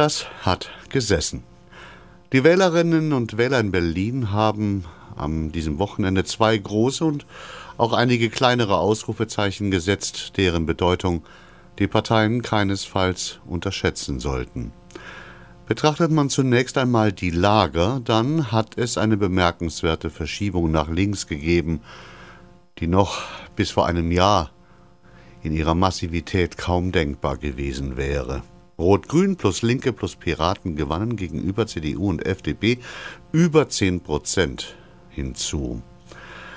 Das hat gesessen. Die Wählerinnen und Wähler in Berlin haben an diesem Wochenende zwei große und auch einige kleinere Ausrufezeichen gesetzt, deren Bedeutung die Parteien keinesfalls unterschätzen sollten. Betrachtet man zunächst einmal die Lager, dann hat es eine bemerkenswerte Verschiebung nach links gegeben, die noch bis vor einem Jahr in ihrer Massivität kaum denkbar gewesen wäre. Rot-Grün plus Linke plus Piraten gewannen gegenüber CDU und FDP über 10 Prozent hinzu.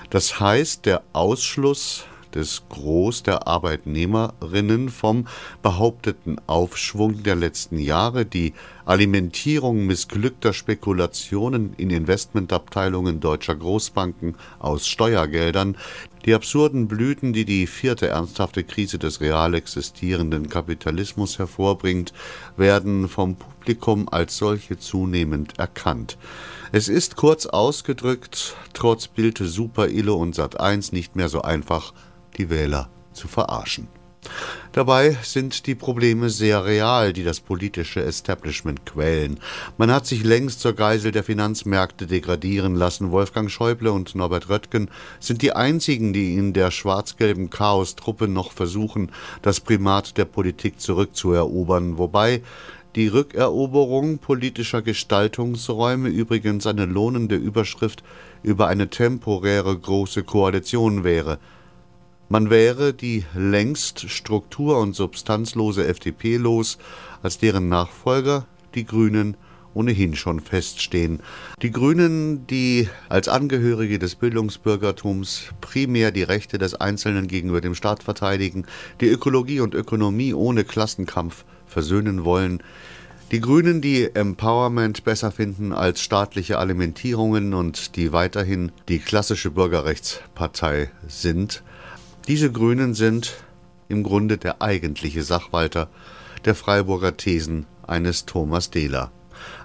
Das heißt, der Ausschluss des Gros der Arbeitnehmerinnen vom behaupteten Aufschwung der letzten Jahre, die Alimentierung missglückter Spekulationen in Investmentabteilungen deutscher Großbanken aus Steuergeldern, die absurden Blüten, die die vierte ernsthafte Krise des real existierenden Kapitalismus hervorbringt, werden vom Publikum als solche zunehmend erkannt. Es ist kurz ausgedrückt, trotz Bild Super Illo und Sat 1 nicht mehr so einfach, die Wähler zu verarschen. Dabei sind die Probleme sehr real, die das politische Establishment quälen. Man hat sich längst zur Geisel der Finanzmärkte degradieren lassen. Wolfgang Schäuble und Norbert Röttgen sind die einzigen, die in der schwarz-gelben Chaostruppe noch versuchen, das Primat der Politik zurückzuerobern, wobei die Rückeroberung politischer Gestaltungsräume übrigens eine lohnende Überschrift über eine temporäre große Koalition wäre. Man wäre die längst struktur- und substanzlose FDP los, als deren Nachfolger die Grünen ohnehin schon feststehen. Die Grünen, die als Angehörige des Bildungsbürgertums primär die Rechte des Einzelnen gegenüber dem Staat verteidigen, die Ökologie und Ökonomie ohne Klassenkampf versöhnen wollen, die Grünen, die Empowerment besser finden als staatliche Alimentierungen und die weiterhin die klassische Bürgerrechtspartei sind, diese Grünen sind im Grunde der eigentliche Sachwalter der Freiburger Thesen eines Thomas Dehler.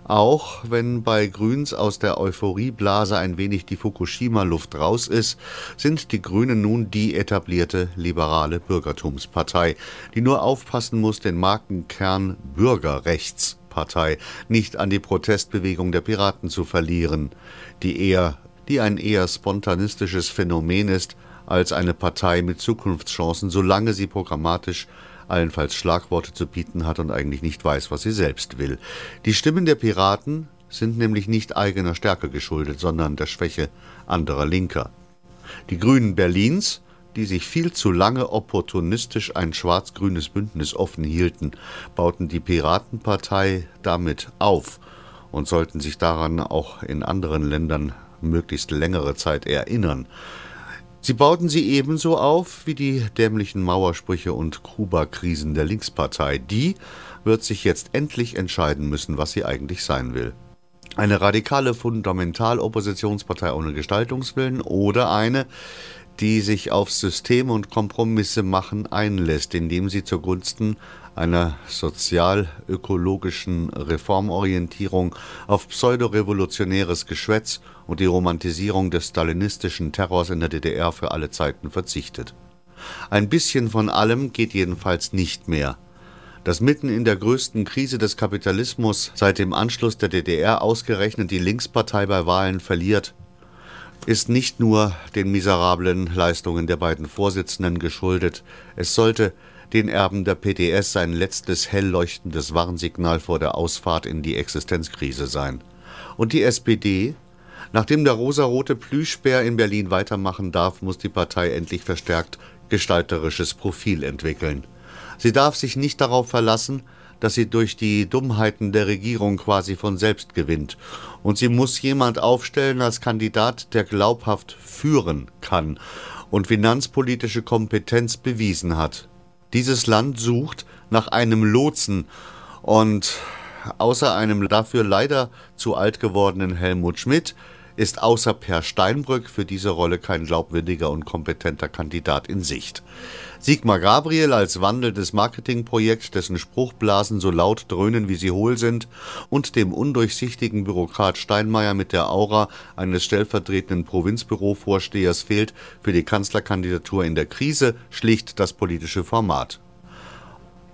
Auch wenn bei Grüns aus der Euphorieblase ein wenig die Fukushima-Luft raus ist, sind die Grünen nun die etablierte liberale Bürgertumspartei, die nur aufpassen muss, den Markenkern Bürgerrechtspartei nicht an die Protestbewegung der Piraten zu verlieren, die eher die ein eher spontanistisches Phänomen ist, als eine Partei mit Zukunftschancen, solange sie programmatisch allenfalls Schlagworte zu bieten hat und eigentlich nicht weiß, was sie selbst will. Die Stimmen der Piraten sind nämlich nicht eigener Stärke geschuldet, sondern der Schwäche anderer Linker. Die Grünen Berlins, die sich viel zu lange opportunistisch ein schwarz-grünes Bündnis offen hielten, bauten die Piratenpartei damit auf und sollten sich daran auch in anderen Ländern möglichst längere Zeit erinnern. Sie bauten sie ebenso auf wie die dämlichen Mauersprüche und Kuba-Krisen der Linkspartei. Die wird sich jetzt endlich entscheiden müssen, was sie eigentlich sein will. Eine radikale Fundamentaloppositionspartei ohne Gestaltungswillen oder eine, die sich auf System und Kompromisse machen einlässt, indem sie zugunsten einer sozial-ökologischen Reformorientierung auf pseudorevolutionäres Geschwätz und die Romantisierung des stalinistischen Terrors in der DDR für alle Zeiten verzichtet. Ein bisschen von allem geht jedenfalls nicht mehr. Dass mitten in der größten Krise des Kapitalismus seit dem Anschluss der DDR ausgerechnet die Linkspartei bei Wahlen verliert, ist nicht nur den miserablen Leistungen der beiden Vorsitzenden geschuldet, es sollte den Erben der PDS sein letztes hell leuchtendes Warnsignal vor der Ausfahrt in die Existenzkrise sein. Und die SPD? Nachdem der rosarote Plüschbär in Berlin weitermachen darf, muss die Partei endlich verstärkt gestalterisches Profil entwickeln. Sie darf sich nicht darauf verlassen, dass sie durch die Dummheiten der Regierung quasi von selbst gewinnt. Und sie muss jemand aufstellen als Kandidat, der glaubhaft führen kann und finanzpolitische Kompetenz bewiesen hat. Dieses Land sucht nach einem Lotsen und außer einem dafür leider zu alt gewordenen Helmut Schmidt ist außer Per Steinbrück für diese Rolle kein glaubwürdiger und kompetenter Kandidat in Sicht. Sigmar Gabriel als wandelndes Marketingprojekt, dessen Spruchblasen so laut dröhnen, wie sie hohl sind, und dem undurchsichtigen Bürokrat Steinmeier mit der Aura eines stellvertretenden Provinzbürovorstehers fehlt für die Kanzlerkandidatur in der Krise schlicht das politische Format.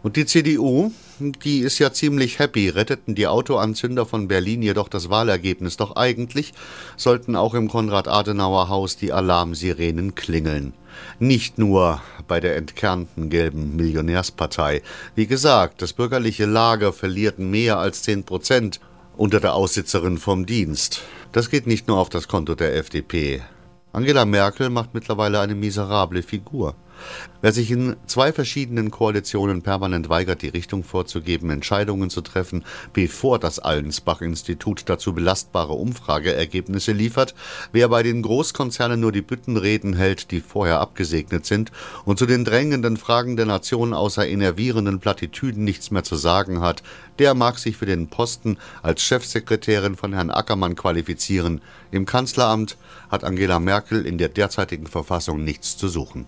Und die CDU, die ist ja ziemlich happy, retteten die Autoanzünder von Berlin jedoch das Wahlergebnis. Doch eigentlich sollten auch im Konrad-Adenauer-Haus die Alarmsirenen klingeln. Nicht nur bei der entkernten gelben Millionärspartei. Wie gesagt, das bürgerliche Lager verliert mehr als 10 Prozent unter der Aussitzerin vom Dienst. Das geht nicht nur auf das Konto der FDP. Angela Merkel macht mittlerweile eine miserable Figur. Wer sich in zwei verschiedenen Koalitionen permanent weigert, die Richtung vorzugeben, Entscheidungen zu treffen, bevor das Allensbach-Institut dazu belastbare Umfrageergebnisse liefert, wer bei den Großkonzernen nur die Büttenreden hält, die vorher abgesegnet sind, und zu den drängenden Fragen der Nation außer enervierenden Plattitüden nichts mehr zu sagen hat, der mag sich für den Posten als Chefsekretärin von Herrn Ackermann qualifizieren. Im Kanzleramt hat Angela Merkel in der derzeitigen Verfassung nichts zu suchen.